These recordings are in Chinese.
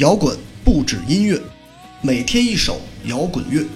摇滚不止音乐，每天一首摇滚乐。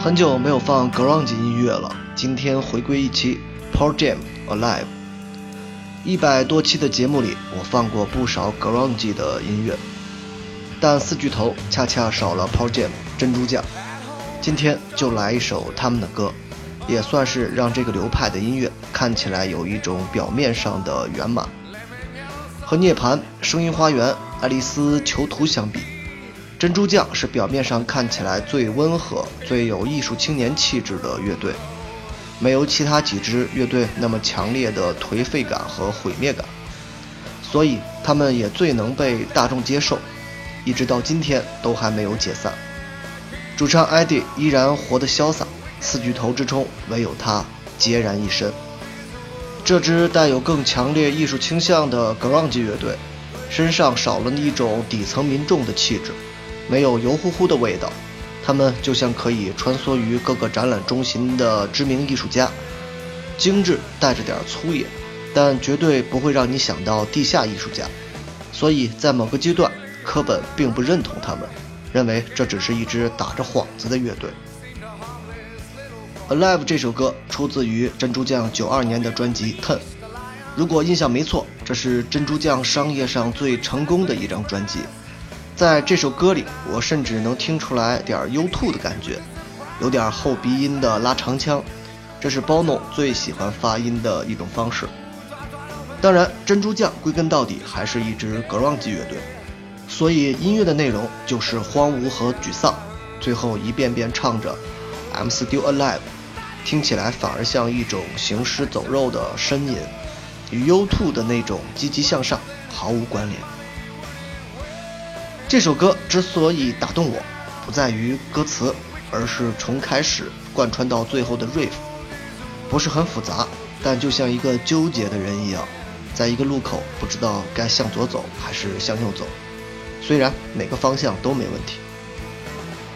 很久没有放 grunge 音乐了，今天回归一期 Pearl Jam Alive。一百多期的节目里，我放过不少 grunge 的音乐，但四巨头恰恰少了 Pearl Jam 珍珠酱。今天就来一首他们的歌，也算是让这个流派的音乐看起来有一种表面上的圆满。和涅槃、声音花园、爱丽丝囚徒相比，珍珠酱是表面上看起来最温和、最有艺术青年气质的乐队，没有其他几支乐队那么强烈的颓废感和毁灭感，所以他们也最能被大众接受，一直到今天都还没有解散。主唱艾迪依然活得潇洒，四巨头之中唯有他孑然一身。这支带有更强烈艺术倾向的 grunge 乐队，身上少了一种底层民众的气质，没有油乎乎的味道。他们就像可以穿梭于各个展览中心的知名艺术家，精致带着点粗野，但绝对不会让你想到地下艺术家。所以在某个阶段，科本并不认同他们。认为这只是一支打着幌子的乐队。《Alive》这首歌出自于珍珠酱九二年的专辑《Ten》，如果印象没错，这是珍珠酱商业上最成功的一张专辑。在这首歌里，我甚至能听出来点 U2 的感觉，有点后鼻音的拉长腔，这是 Bono 最喜欢发音的一种方式。当然，珍珠酱归根到底还是一支 grunge 乐队。所以音乐的内容就是荒芜和沮丧，最后一遍遍唱着 "I'm still alive"，听起来反而像一种行尸走肉的呻吟，与 U2 的那种积极向上毫无关联。这首歌之所以打动我，不在于歌词，而是从开始贯穿到最后的 riff，不是很复杂，但就像一个纠结的人一样，在一个路口不知道该向左走还是向右走。虽然每个方向都没问题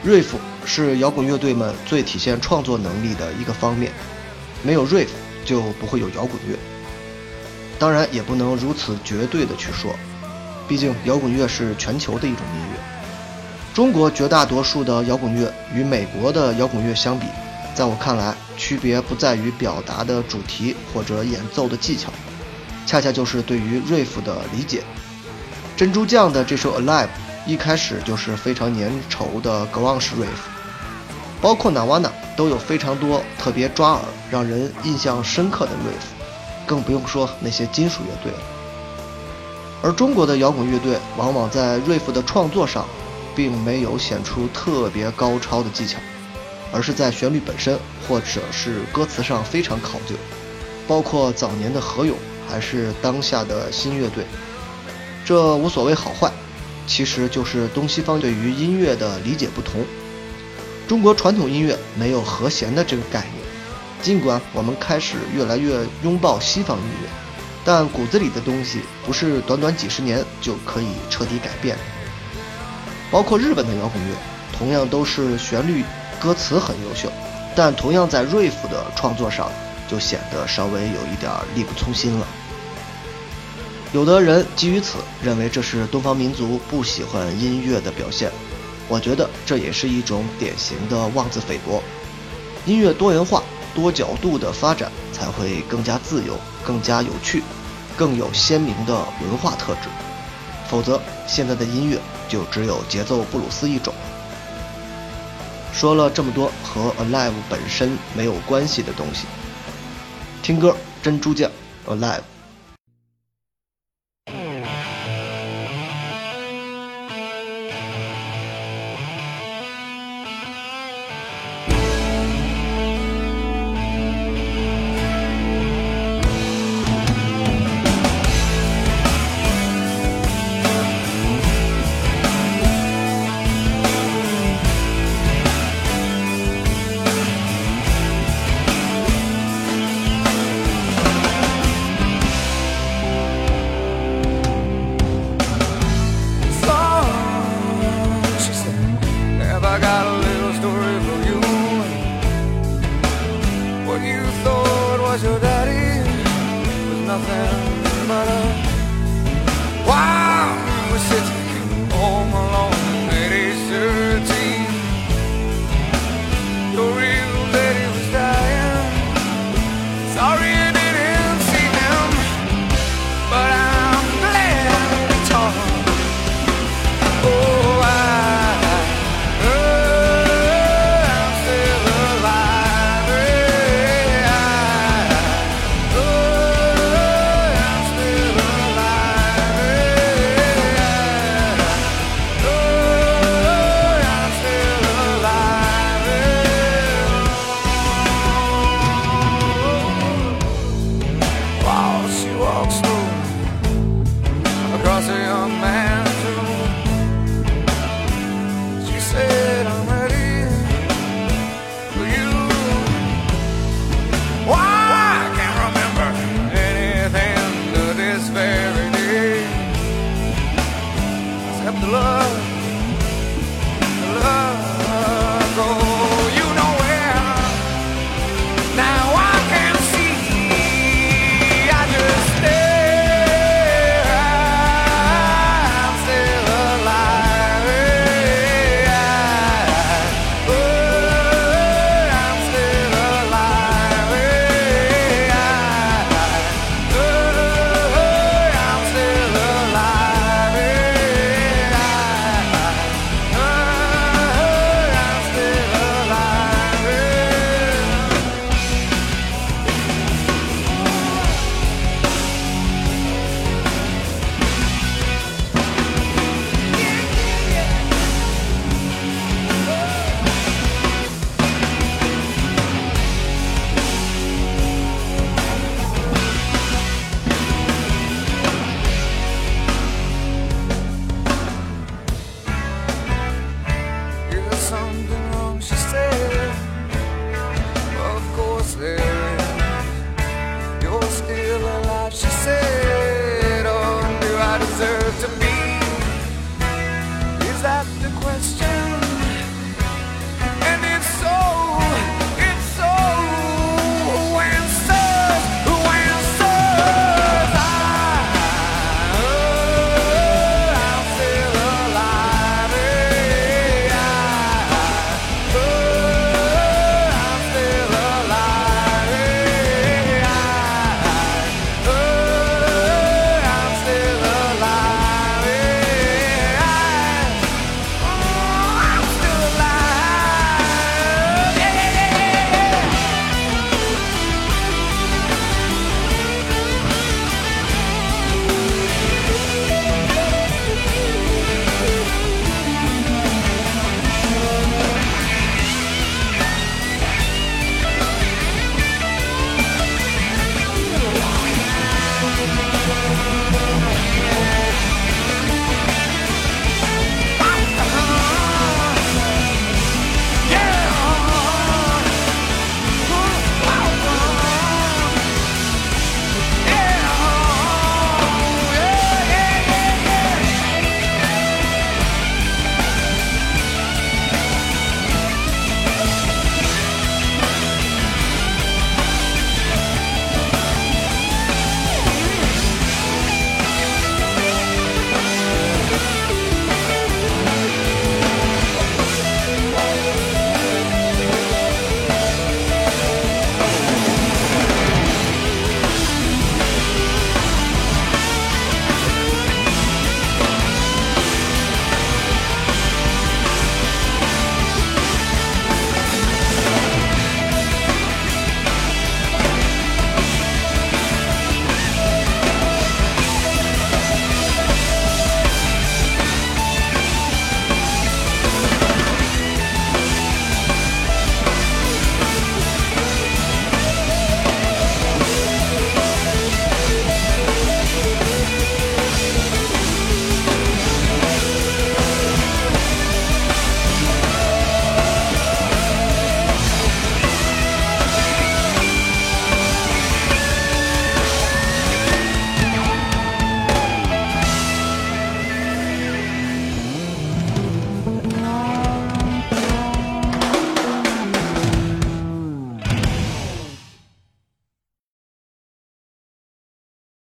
，riff 是摇滚乐队们最体现创作能力的一个方面，没有 riff 就不会有摇滚乐。当然也不能如此绝对的去说，毕竟摇滚乐是全球的一种音乐。中国绝大多数的摇滚乐与美国的摇滚乐相比，在我看来，区别不在于表达的主题或者演奏的技巧，恰恰就是对于 riff 的理解。珍珠酱的这首《Alive》一开始就是非常粘稠的 grunge riff，包括 Nirvana 都有非常多特别抓耳、让人印象深刻的 riff，更不用说那些金属乐队了。而中国的摇滚乐队往往在 riff 的创作上，并没有显出特别高超的技巧，而是在旋律本身或者是歌词上非常考究，包括早年的何勇，还是当下的新乐队。这无所谓好坏，其实就是东西方对于音乐的理解不同。中国传统音乐没有和弦的这个概念，尽管我们开始越来越拥抱西方音乐，但骨子里的东西不是短短几十年就可以彻底改变。包括日本的摇滚乐，同样都是旋律、歌词很优秀，但同样在 riff 的创作上就显得稍微有一点力不从心了。有的人基于此认为这是东方民族不喜欢音乐的表现，我觉得这也是一种典型的妄自菲薄。音乐多元化、多角度的发展才会更加自由、更加有趣、更有鲜明的文化特质。否则，现在的音乐就只有节奏布鲁斯一种。说了这么多和 Alive 本身没有关系的东西，听歌，珍珠酱，Alive。sorry. something wrong, she said. Of course there is. You're still alive, she said. Oh, do I deserve to